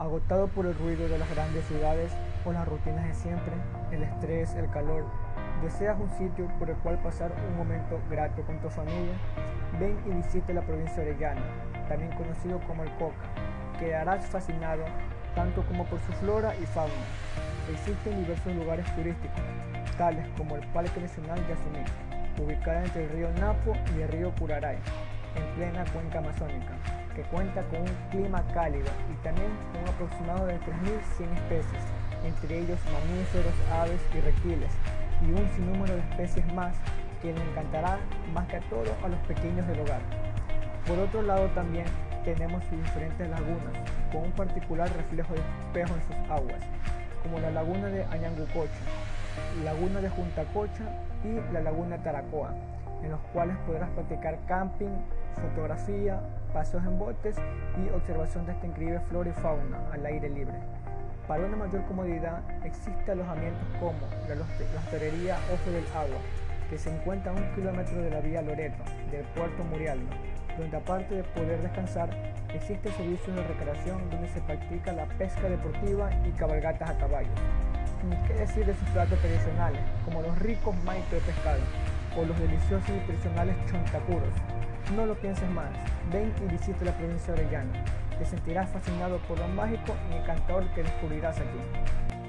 Agotado por el ruido de las grandes ciudades o las rutinas de siempre, el estrés, el calor, deseas un sitio por el cual pasar un momento grato con tu familia, ven y visita la provincia de Orellana, también conocido como el Coca. Quedarás fascinado tanto como por su flora y fauna. Existen diversos lugares turísticos, tales como el Parque Nacional de Asuní, ubicado entre el río Napo y el río Curaray, en plena cuenca amazónica que cuenta con un clima cálido y también con un aproximado de 3.100 especies, entre ellos mamíferos, aves y reptiles, y un sinnúmero de especies más que le encantará más que a todos a los pequeños del hogar. Por otro lado también tenemos sus diferentes lagunas, con un particular reflejo de espejo en sus aguas, como la laguna de Añangucocha, laguna de Juntacocha y la laguna Taracoa, en los cuales podrás practicar camping, fotografía, paseos en botes y observación de esta increíble flora y fauna al aire libre. Para una mayor comodidad existe alojamientos como la hospedería Ojo del Agua, que se encuentra a un kilómetro de la vía Loreto, del puerto Murialdo, donde aparte de poder descansar, existe servicios de recreación donde se practica la pesca deportiva y cabalgatas a caballo. ¿Qué decir de sus platos tradicionales, como los ricos maitos de pescado o los deliciosos y tradicionales chontacuros? No lo pienses más, ven y visita la provincia de Orellana. Te sentirás fascinado por lo mágico y encantador que descubrirás aquí.